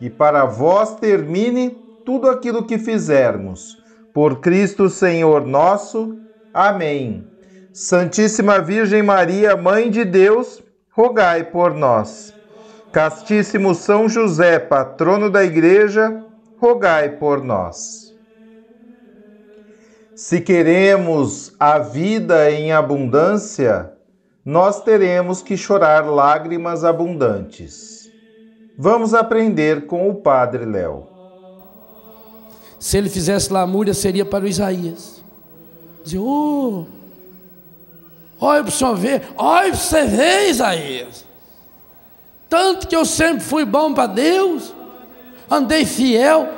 e para vós termine tudo aquilo que fizermos. Por Cristo Senhor nosso. Amém. Santíssima Virgem Maria, Mãe de Deus, rogai por nós. Castíssimo São José, patrono da Igreja, rogai por nós. Se queremos a vida em abundância, nós teremos que chorar lágrimas abundantes. Vamos aprender com o Padre Léo. Se ele fizesse lamúria, seria para o Isaías. Dizia, oh, olha para o senhor ver, olha para você ver, Isaías. Tanto que eu sempre fui bom para Deus, andei fiel.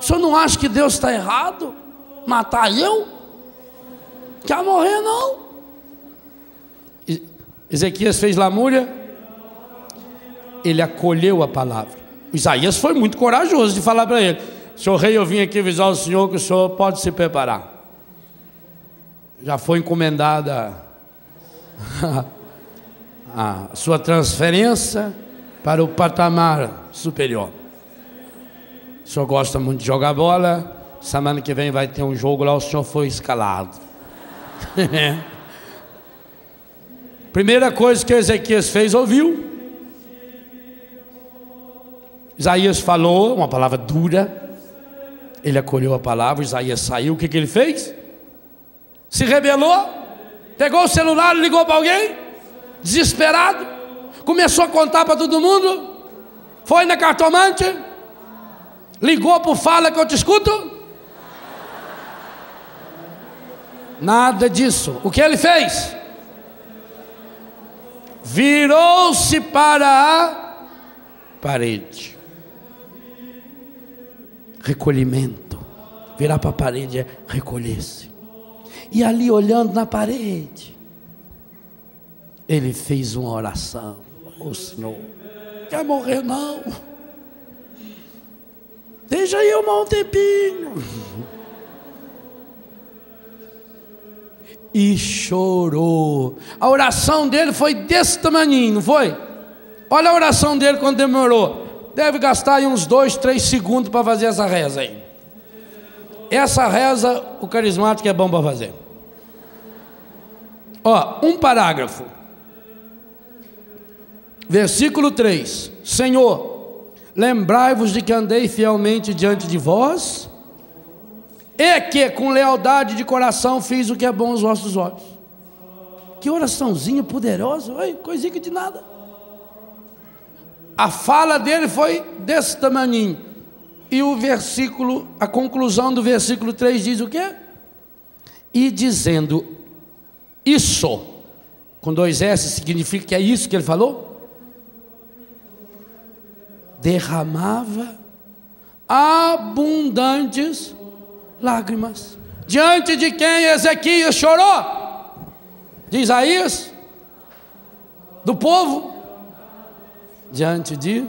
O senhor não acha que Deus está errado? Matar eu? Quer morrer, não? Ezequias fez lamúria, ele acolheu a palavra. Isaías foi muito corajoso de falar para ele: Senhor rei, eu vim aqui avisar o senhor que o senhor pode se preparar. Já foi encomendada a sua transferência para o patamar superior. O senhor gosta muito de jogar bola. Semana que vem vai ter um jogo lá, o senhor foi escalado. Primeira coisa que Ezequias fez, ouviu. Isaías falou uma palavra dura, ele acolheu a palavra, Isaías saiu, o que, que ele fez? Se rebelou, pegou o celular, ligou para alguém, desesperado, começou a contar para todo mundo, foi na cartomante, ligou para o Fala que eu te escuto. Nada disso. O que ele fez? Virou-se para a parede recolhimento. Virar para a parede é recolher-se. E ali olhando na parede, ele fez uma oração. Ô oh, Senhor, quer morrer não? Deixa eu um tempinho. E chorou. A oração dele foi desse tamanho, não foi? Olha a oração dele quando demorou deve gastar aí uns dois, três segundos para fazer essa reza aí. Essa reza, o carismático é bom para fazer. Ó, um parágrafo. Versículo 3: Senhor, lembrai-vos de que andei fielmente diante de vós, e que com lealdade de coração fiz o que é bom aos vossos olhos. Que oraçãozinha poderosa, oi, coisinha de nada. A fala dele foi desse tamanho. E o versículo, a conclusão do versículo 3 diz o quê? E dizendo isso, com dois S, significa que é isso que ele falou? Derramava abundantes lágrimas. Diante de quem Ezequias chorou? De Isaías? Do povo? Diante de.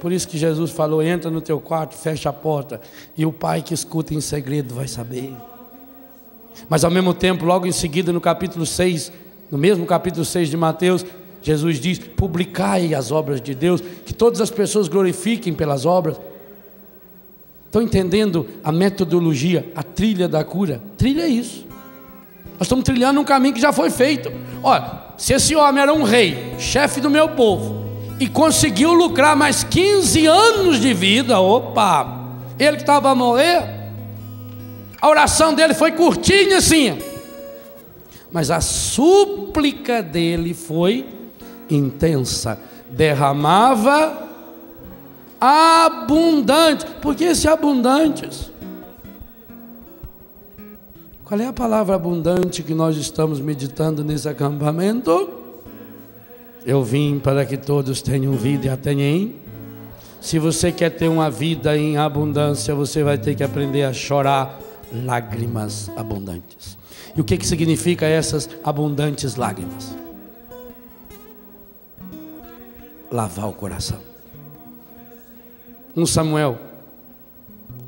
Por isso que Jesus falou: entra no teu quarto, fecha a porta, e o pai que escuta em segredo vai saber. Mas ao mesmo tempo, logo em seguida, no capítulo 6, no mesmo capítulo 6 de Mateus, Jesus diz: publicai as obras de Deus, que todas as pessoas glorifiquem pelas obras. Estão entendendo a metodologia, a trilha da cura? Trilha é isso. Nós estamos trilhando um caminho que já foi feito. Olha, se esse homem era um rei, chefe do meu povo, e conseguiu lucrar mais 15 anos de vida. Opa! Ele que estava a morrer, A oração dele foi curtinha assim. Mas a súplica dele foi intensa. Derramava abundante. Por que esse abundantes? Qual é a palavra abundante que nós estamos meditando nesse acampamento? Eu vim para que todos tenham vida e a tenham. Se você quer ter uma vida em abundância, você vai ter que aprender a chorar lágrimas abundantes. E o que, que significa essas abundantes lágrimas? Lavar o coração. 1 Samuel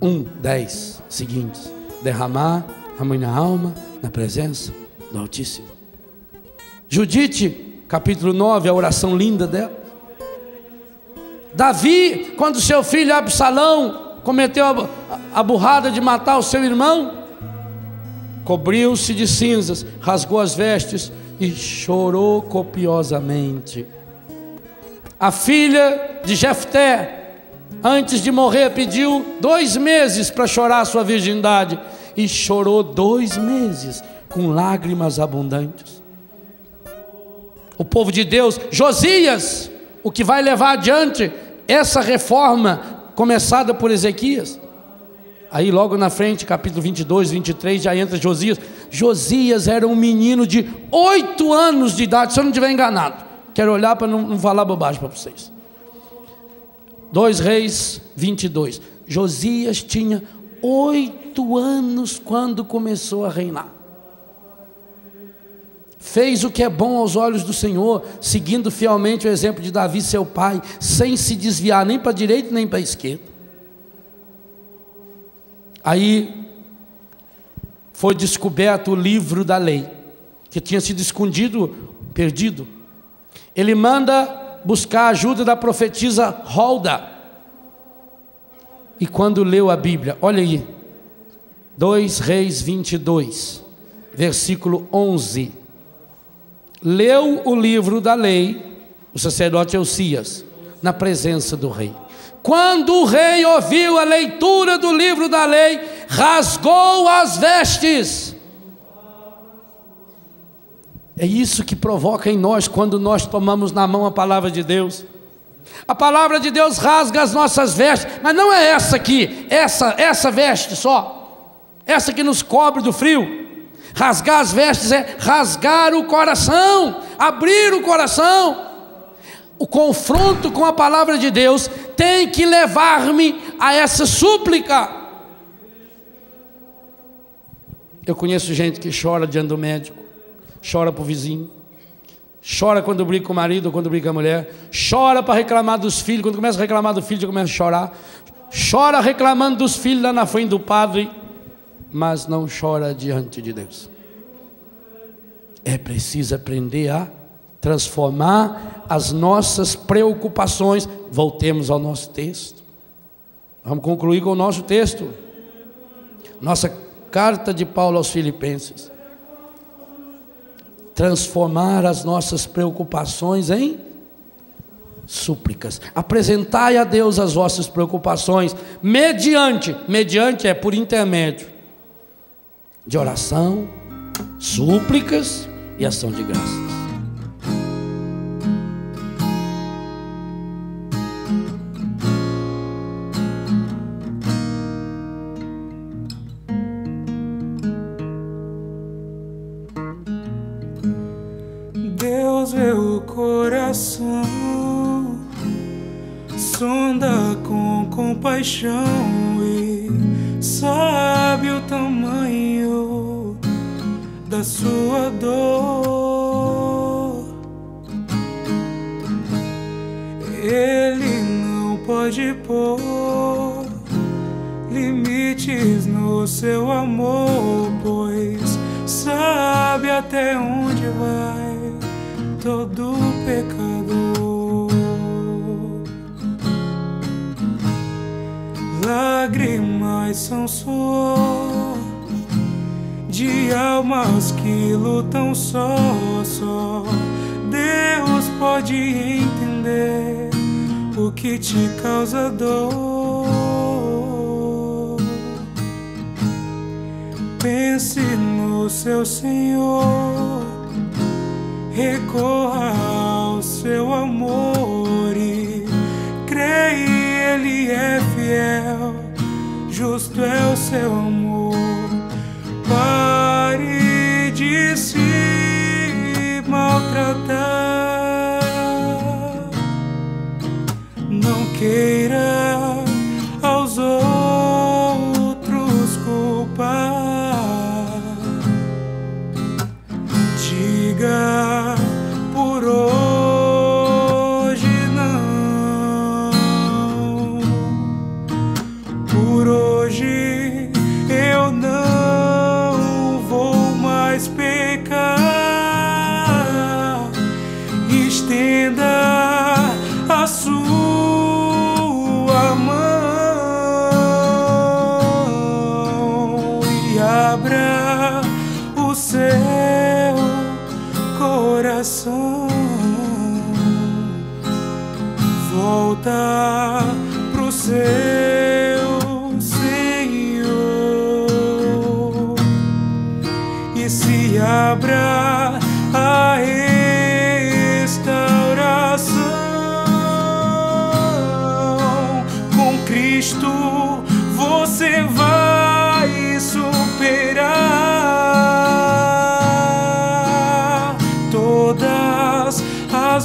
1, 10 seguintes. Derramar a minha alma na presença do Altíssimo. Judite, capítulo 9, a oração linda dela. Davi, quando seu filho Absalão cometeu a, a burrada de matar o seu irmão, cobriu-se de cinzas, rasgou as vestes e chorou copiosamente. A filha de Jefté, antes de morrer, pediu dois meses para chorar sua virgindade e chorou dois meses com lágrimas abundantes. O povo de Deus, Josias, o que vai levar adiante essa reforma começada por Ezequias. Aí logo na frente, capítulo 22, 23, já entra Josias. Josias era um menino de oito anos de idade, se eu não estiver enganado. Quero olhar para não, não falar bobagem para vocês. 2 Reis 22. Josias tinha oito anos quando começou a reinar. Fez o que é bom aos olhos do Senhor, seguindo fielmente o exemplo de Davi, seu pai, sem se desviar nem para a direita nem para a esquerda. Aí foi descoberto o livro da lei, que tinha sido escondido, perdido. Ele manda buscar a ajuda da profetisa Holda. E quando leu a Bíblia, olha aí, 2 Reis 22, versículo 11. Leu o livro da lei, o sacerdote Eucias, na presença do rei. Quando o rei ouviu a leitura do livro da lei, rasgou as vestes. É isso que provoca em nós quando nós tomamos na mão a palavra de Deus. A palavra de Deus rasga as nossas vestes, mas não é essa aqui, essa, essa veste só, essa que nos cobre do frio. Rasgar as vestes é rasgar o coração, abrir o coração. O confronto com a palavra de Deus tem que levar-me a essa súplica. Eu conheço gente que chora diante do médico, chora para o vizinho, chora quando briga com o marido ou quando briga com a mulher, chora para reclamar dos filhos, quando começa a reclamar do filho, já começa a chorar, chora reclamando dos filhos lá na frente do padre, mas não chora diante de Deus. É preciso aprender a transformar as nossas preocupações. Voltemos ao nosso texto. Vamos concluir com o nosso texto. Nossa carta de Paulo aos Filipenses transformar as nossas preocupações em súplicas. Apresentai a Deus as vossas preocupações mediante, mediante é por intermédio de oração, súplicas e ação de graças. paixão e sabe o tamanho sua dor. Ele não pode pôr limites no seu amor, pois sabe até onde vai todo pecador. lágrimas são suor de almas que lutam só, só. Deus pode entender o que te causa dor. pense no seu Senhor, recorra ao seu amor e creia, Ele é fiel, justo é o seu amor.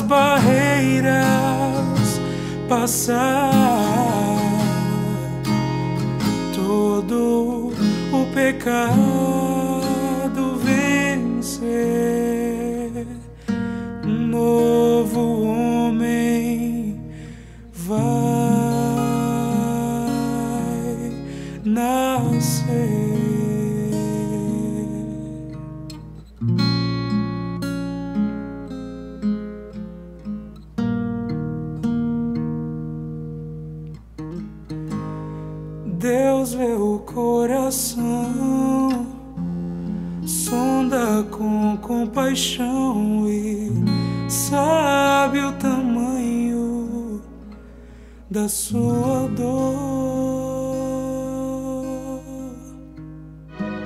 Barreiras, passar todo o pecado vencer. Compaixão e sabe o tamanho da sua dor.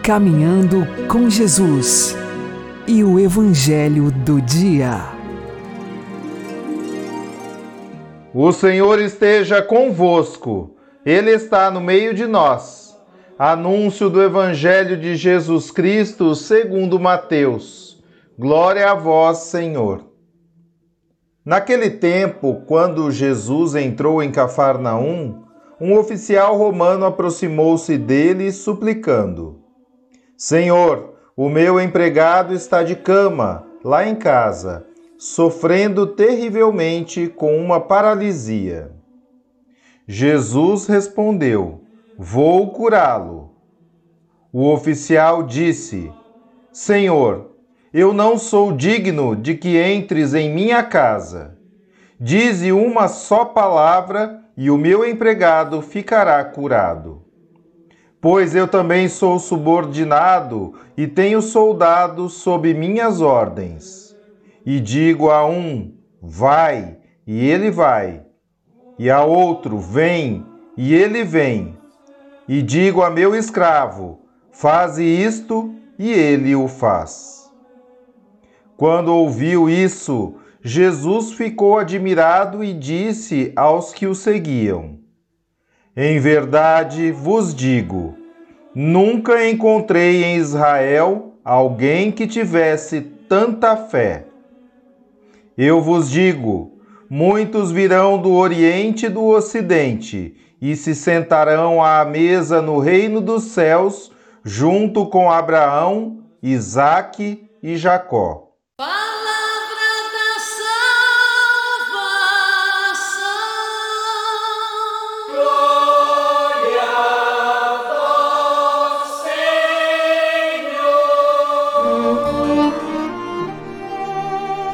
Caminhando com Jesus e o Evangelho do Dia. O Senhor esteja convosco, Ele está no meio de nós. Anúncio do Evangelho de Jesus Cristo segundo Mateus. Glória a vós, Senhor. Naquele tempo, quando Jesus entrou em Cafarnaum, um oficial romano aproximou-se dele, suplicando: Senhor, o meu empregado está de cama, lá em casa, sofrendo terrivelmente com uma paralisia. Jesus respondeu: Vou curá-lo. O oficial disse: Senhor, eu não sou digno de que entres em minha casa. Dize uma só palavra e o meu empregado ficará curado. Pois eu também sou subordinado e tenho soldados sob minhas ordens. E digo a um: vai, e ele vai. E a outro: vem, e ele vem. E digo a meu escravo: faze isto, e ele o faz. Quando ouviu isso, Jesus ficou admirado e disse aos que o seguiam: Em verdade vos digo, nunca encontrei em Israel alguém que tivesse tanta fé. Eu vos digo: muitos virão do Oriente e do Ocidente e se sentarão à mesa no reino dos céus, junto com Abraão, Isaque e Jacó.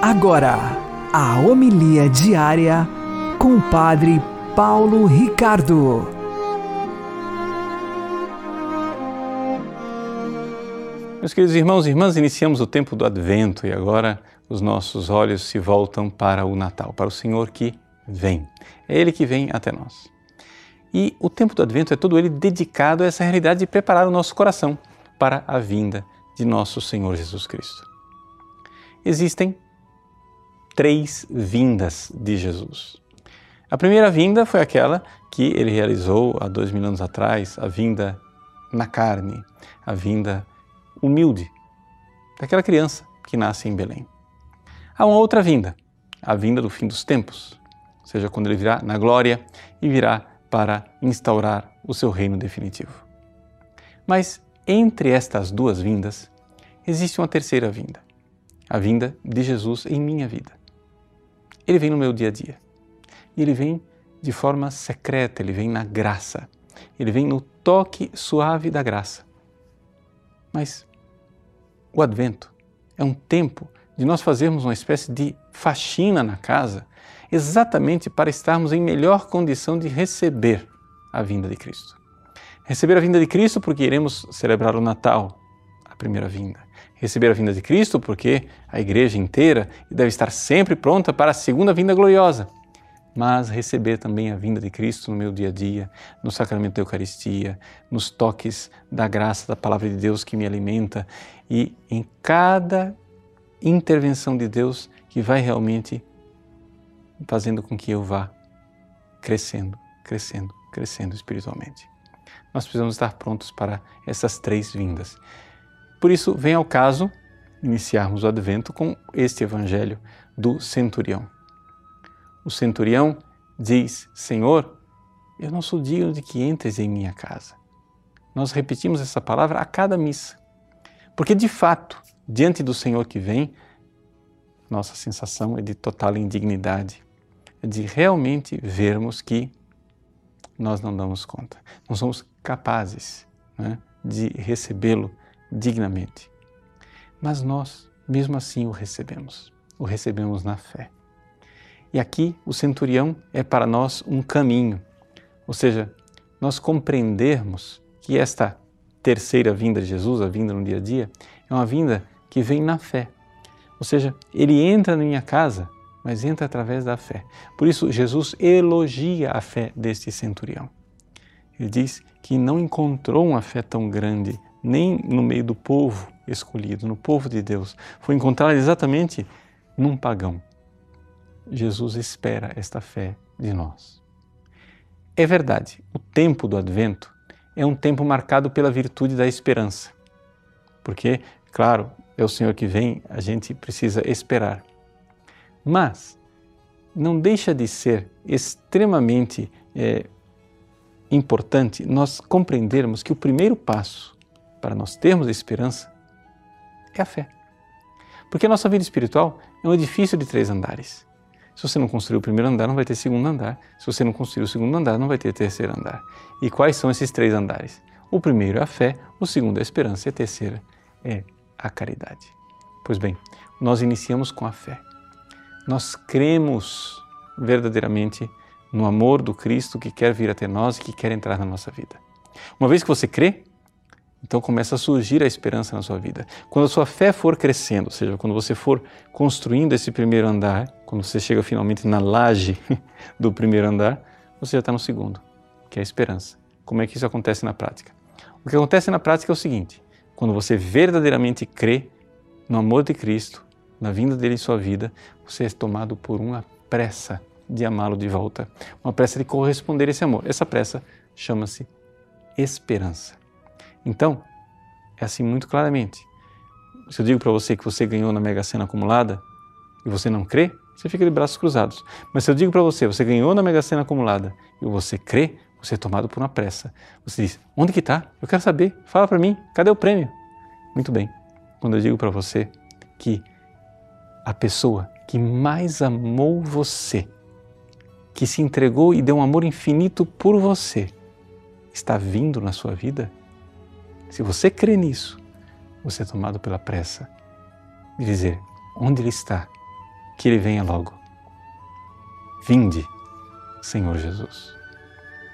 Agora, a homilia diária com o Padre Paulo Ricardo. Meus queridos irmãos e irmãs, iniciamos o tempo do Advento e agora os nossos olhos se voltam para o Natal, para o Senhor que vem. É Ele que vem até nós. E o tempo do Advento é todo ele dedicado a essa realidade de preparar o nosso coração para a vinda de nosso Senhor Jesus Cristo. Existem três vindas de Jesus. A primeira vinda foi aquela que ele realizou há dois mil anos atrás, a vinda na carne, a vinda humilde daquela criança que nasce em Belém. Há uma outra vinda, a vinda do fim dos tempos, ou seja, quando ele virá na glória e virá para instaurar o seu reino definitivo. Mas entre estas duas vindas, existe uma terceira vinda, a vinda de Jesus em minha vida. Ele vem no meu dia a dia. E ele vem de forma secreta, ele vem na graça. Ele vem no toque suave da graça. Mas o advento é um tempo de nós fazermos uma espécie de faxina na casa, exatamente para estarmos em melhor condição de receber a vinda de Cristo. Receber a vinda de Cristo porque iremos celebrar o Natal, a primeira vinda receber a vinda de Cristo, porque a igreja inteira deve estar sempre pronta para a segunda vinda gloriosa. Mas receber também a vinda de Cristo no meu dia a dia, no sacramento da Eucaristia, nos toques da graça da palavra de Deus que me alimenta e em cada intervenção de Deus que vai realmente fazendo com que eu vá crescendo, crescendo, crescendo espiritualmente. Nós precisamos estar prontos para essas três vindas. Por isso, vem ao caso iniciarmos o advento com este evangelho do centurião. O centurião diz: Senhor, eu não sou digno de que entres em minha casa. Nós repetimos essa palavra a cada missa, porque de fato, diante do Senhor que vem, nossa sensação é de total indignidade, é de realmente vermos que nós não damos conta, não somos capazes né, de recebê-lo dignamente. Mas nós, mesmo assim, o recebemos. O recebemos na fé. E aqui o centurião é para nós um caminho, ou seja, nós compreendermos que esta terceira vinda de Jesus, a vinda no dia a dia, é uma vinda que vem na fé. Ou seja, ele entra na minha casa, mas entra através da fé. Por isso, Jesus elogia a fé deste centurião. Ele diz que não encontrou uma fé tão grande nem no meio do povo escolhido, no povo de Deus. Foi encontrada exatamente num pagão. Jesus espera esta fé de nós. É verdade, o tempo do advento é um tempo marcado pela virtude da esperança. Porque, claro, é o Senhor que vem, a gente precisa esperar. Mas não deixa de ser extremamente é, importante nós compreendermos que o primeiro passo para nós termos esperança é a fé. Porque a nossa vida espiritual é um edifício de três andares. Se você não construir o primeiro andar, não vai ter segundo andar. Se você não construir o segundo andar, não vai ter terceiro andar. E quais são esses três andares? O primeiro é a fé, o segundo é a esperança e a terceira é a caridade. Pois bem, nós iniciamos com a fé. Nós cremos verdadeiramente no amor do Cristo que quer vir até nós e que quer entrar na nossa vida. Uma vez que você crê, então começa a surgir a esperança na sua vida. Quando a sua fé for crescendo, ou seja, quando você for construindo esse primeiro andar, quando você chega finalmente na laje do primeiro andar, você já está no segundo, que é a esperança. Como é que isso acontece na prática? O que acontece na prática é o seguinte: quando você verdadeiramente crê no amor de Cristo, na vinda dele em sua vida, você é tomado por uma pressa de amá-lo de volta, uma pressa de corresponder a esse amor. Essa pressa chama-se esperança. Então, é assim muito claramente. Se eu digo para você que você ganhou na Mega Sena acumulada e você não crê, você fica de braços cruzados. Mas se eu digo para você, você ganhou na Mega Sena acumulada e você crê, você é tomado por uma pressa. Você diz: onde que está? Eu quero saber. Fala para mim. Cadê o prêmio? Muito bem. Quando eu digo para você que a pessoa que mais amou você, que se entregou e deu um amor infinito por você, está vindo na sua vida, se você crê nisso, você é tomado pela pressa de dizer: onde Ele está, que Ele venha logo. Vinde, Senhor Jesus.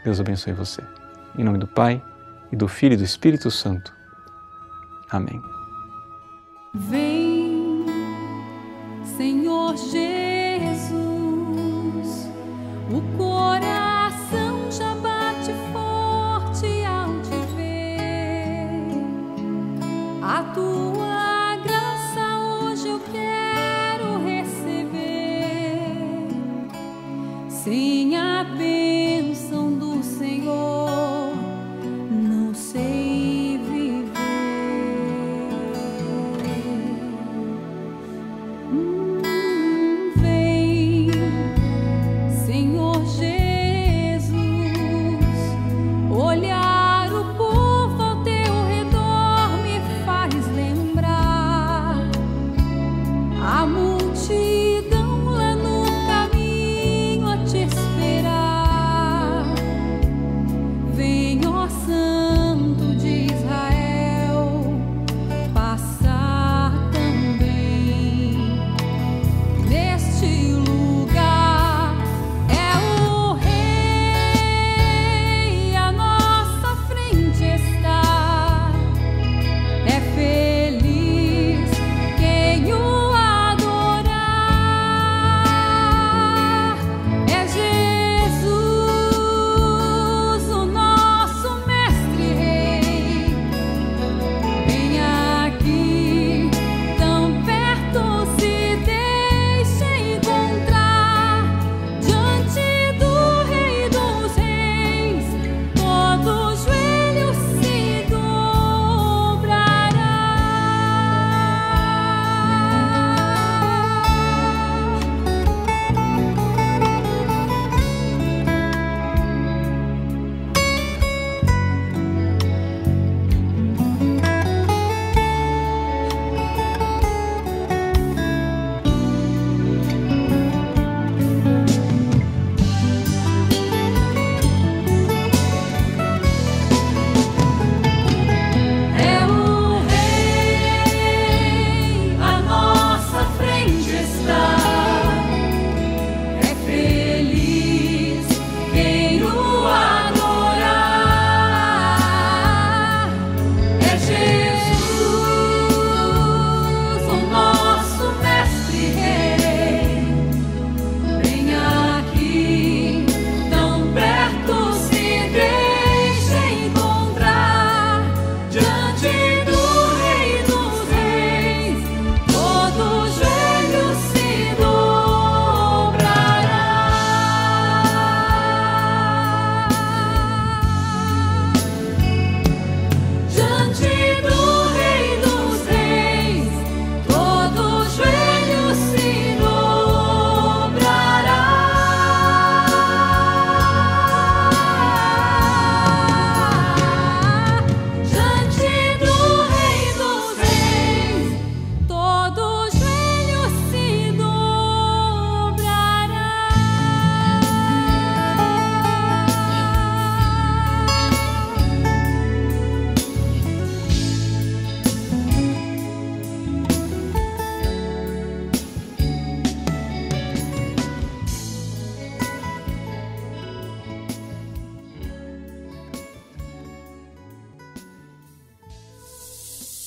Deus abençoe você. Em nome do Pai, e do Filho e do Espírito Santo. Amém. Vem, Senhor Jesus, o coração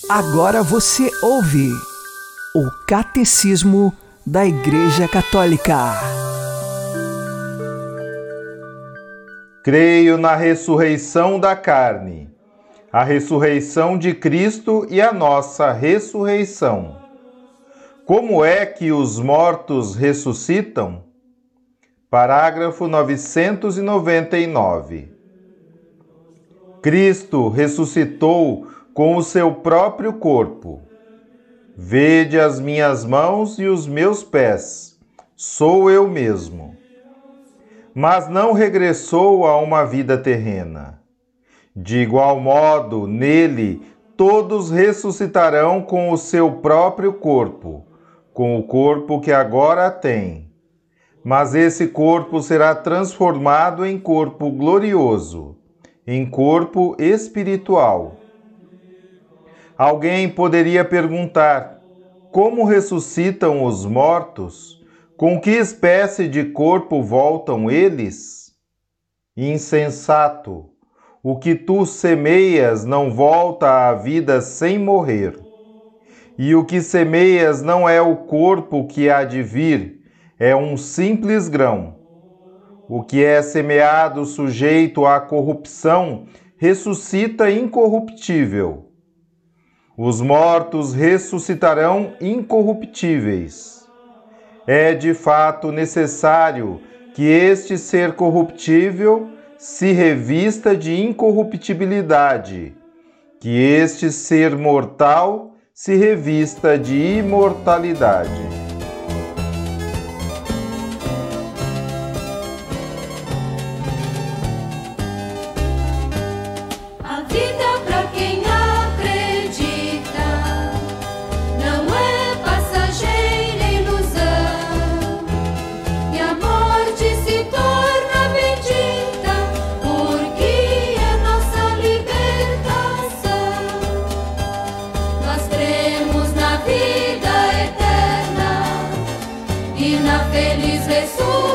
Agora você ouve o Catecismo da Igreja Católica. Creio na ressurreição da carne, a ressurreição de Cristo e a nossa ressurreição. Como é que os mortos ressuscitam? Parágrafo 999. Cristo ressuscitou com o seu próprio corpo. Vede as minhas mãos e os meus pés, sou eu mesmo. Mas não regressou a uma vida terrena. De igual modo, nele todos ressuscitarão com o seu próprio corpo, com o corpo que agora tem mas esse corpo será transformado em corpo glorioso, em corpo espiritual. Alguém poderia perguntar: como ressuscitam os mortos? Com que espécie de corpo voltam eles? Insensato! O que tu semeias não volta à vida sem morrer. E o que semeias não é o corpo que há de vir, é um simples grão. O que é semeado sujeito à corrupção ressuscita incorruptível. Os mortos ressuscitarão incorruptíveis. É de fato necessário que este ser corruptível se revista de incorruptibilidade, que este ser mortal se revista de imortalidade. menina feliz ressurgiu.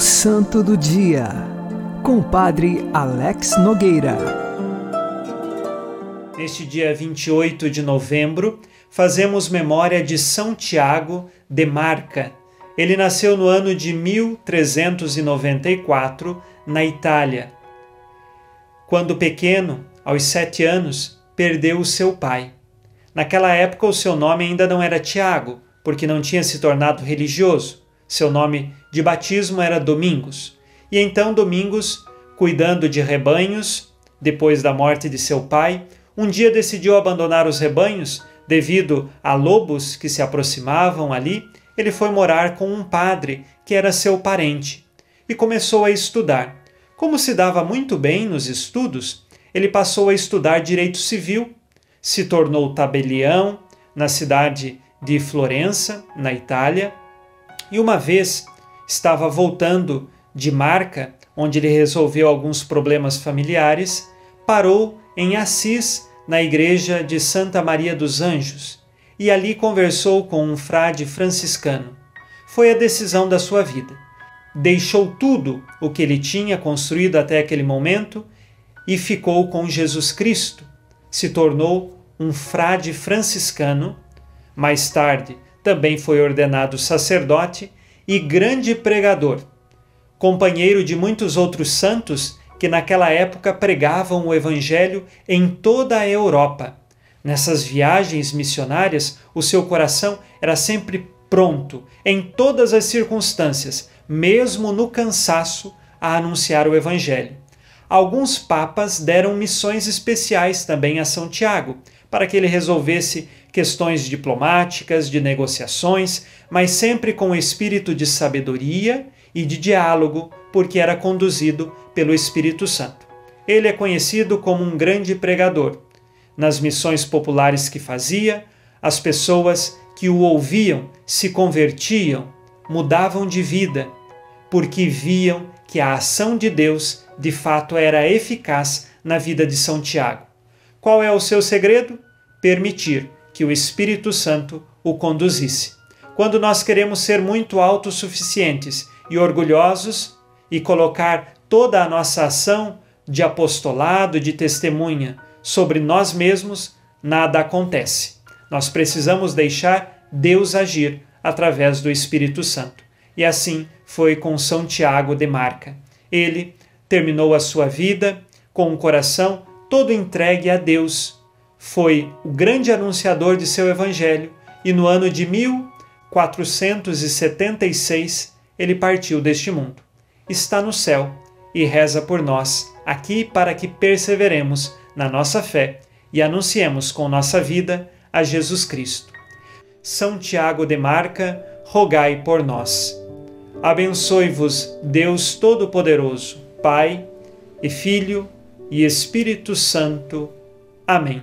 O Santo do Dia, com o Padre Alex Nogueira. Neste dia 28 de novembro, fazemos memória de São Tiago de Marca. Ele nasceu no ano de 1394, na Itália. Quando pequeno, aos sete anos, perdeu o seu pai. Naquela época, o seu nome ainda não era Tiago, porque não tinha se tornado religioso. Seu nome de batismo era Domingos. E então Domingos, cuidando de rebanhos, depois da morte de seu pai, um dia decidiu abandonar os rebanhos devido a lobos que se aproximavam ali. Ele foi morar com um padre que era seu parente e começou a estudar. Como se dava muito bem nos estudos, ele passou a estudar direito civil, se tornou tabelião na cidade de Florença, na Itália, e uma vez estava voltando de Marca, onde ele resolveu alguns problemas familiares, parou em Assis, na igreja de Santa Maria dos Anjos. e ali conversou com um frade franciscano. Foi a decisão da sua vida. Deixou tudo o que ele tinha construído até aquele momento e ficou com Jesus Cristo. Se tornou um frade franciscano. Mais tarde, também foi ordenado sacerdote e grande pregador, companheiro de muitos outros santos que naquela época pregavam o Evangelho em toda a Europa. Nessas viagens missionárias, o seu coração era sempre pronto, em todas as circunstâncias, mesmo no cansaço, a anunciar o Evangelho. Alguns papas deram missões especiais também a São Tiago, para que ele resolvesse questões diplomáticas, de negociações, mas sempre com espírito de sabedoria e de diálogo, porque era conduzido pelo Espírito Santo. Ele é conhecido como um grande pregador. Nas missões populares que fazia, as pessoas que o ouviam se convertiam, mudavam de vida, porque viam que a ação de Deus de fato era eficaz na vida de São Tiago. Qual é o seu segredo? Permitir que o Espírito Santo o conduzisse. Quando nós queremos ser muito autossuficientes e orgulhosos e colocar toda a nossa ação de apostolado, de testemunha sobre nós mesmos, nada acontece. Nós precisamos deixar Deus agir através do Espírito Santo. E assim foi com São Tiago de Marca. Ele terminou a sua vida com o coração todo entregue a Deus. Foi o grande anunciador de seu evangelho e no ano de 1476 ele partiu deste mundo. Está no céu e reza por nós aqui para que perseveremos na nossa fé e anunciemos com nossa vida a Jesus Cristo. São Tiago de Marca, rogai por nós. Abençoe-vos Deus Todo-Poderoso, Pai e Filho e Espírito Santo. Amém.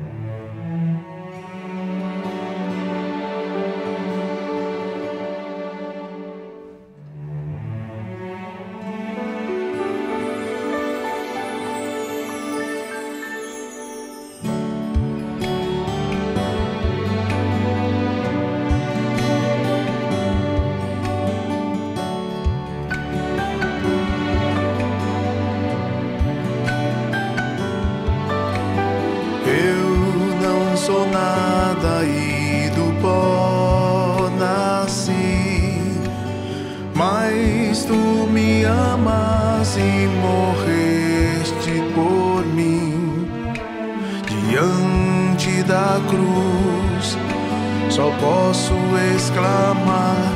Exclamar: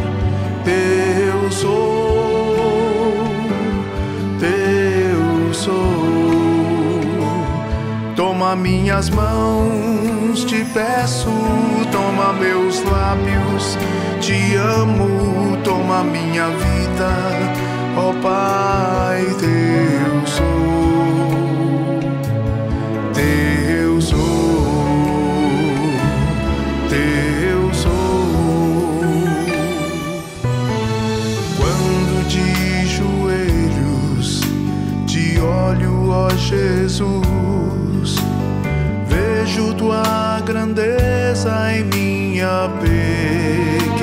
Eu sou, Teu sou. Toma minhas mãos, te peço, toma meus lábios, te amo, toma minha vida, ó Pai, teu sou, Jesus vejo tua grandeza em minha pequenez.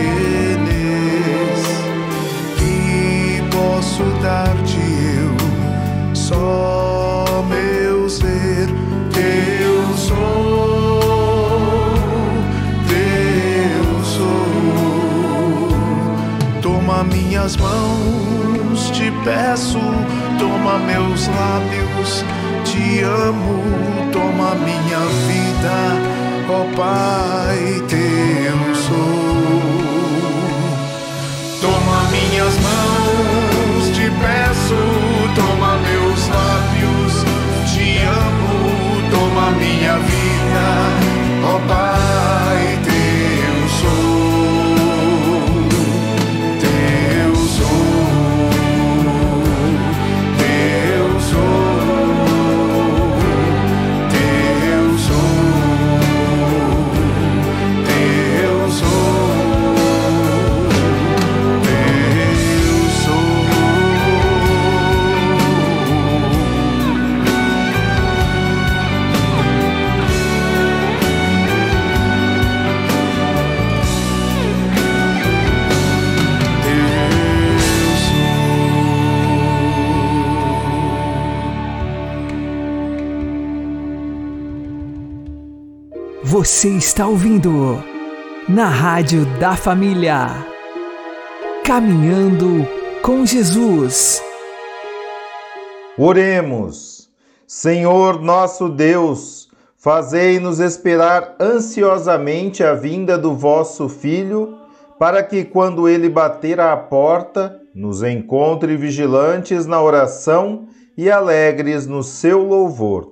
Que posso dar-te eu, só meu ser, teu sou, teu sou. Toma minhas mãos, te peço, toma meus lábios, te amo, toma minha vida, ó Pai, teu sou. Toma minhas mãos, te peço, toma meus lábios, te amo, toma minha vida, Você está ouvindo na Rádio da Família. Caminhando com Jesus. Oremos. Senhor nosso Deus, fazei-nos esperar ansiosamente a vinda do vosso Filho, para que, quando ele bater à porta, nos encontre vigilantes na oração e alegres no seu louvor.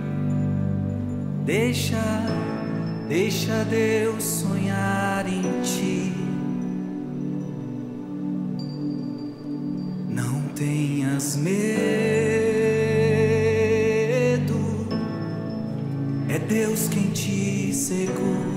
Deixa, deixa Deus sonhar em ti. Não tenhas medo, é Deus quem te segura.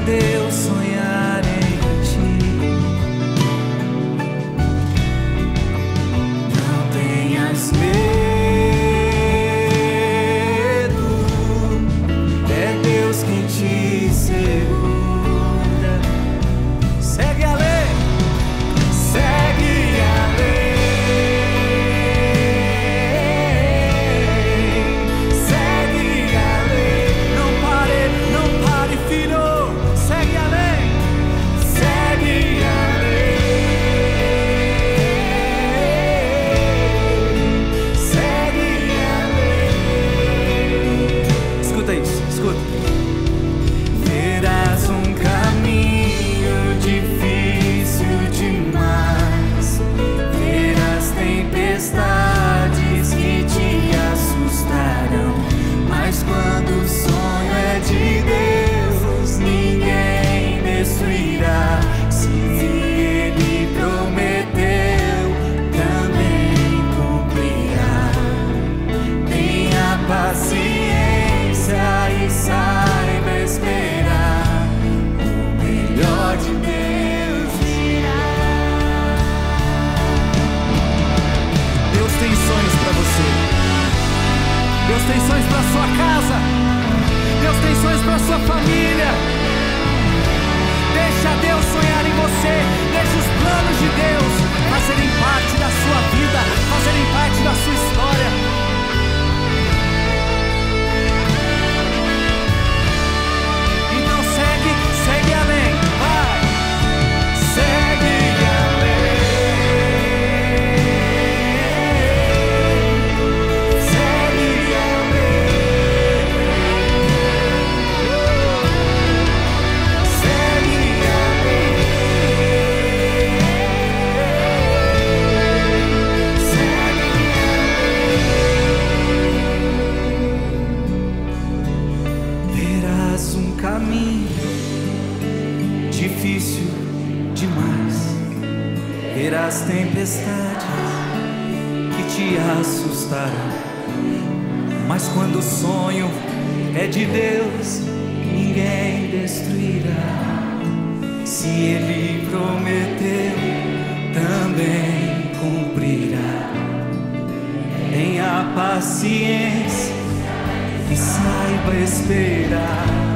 Deus Se ele prometeu, também cumprirá. Tenha paciência e saiba esperar.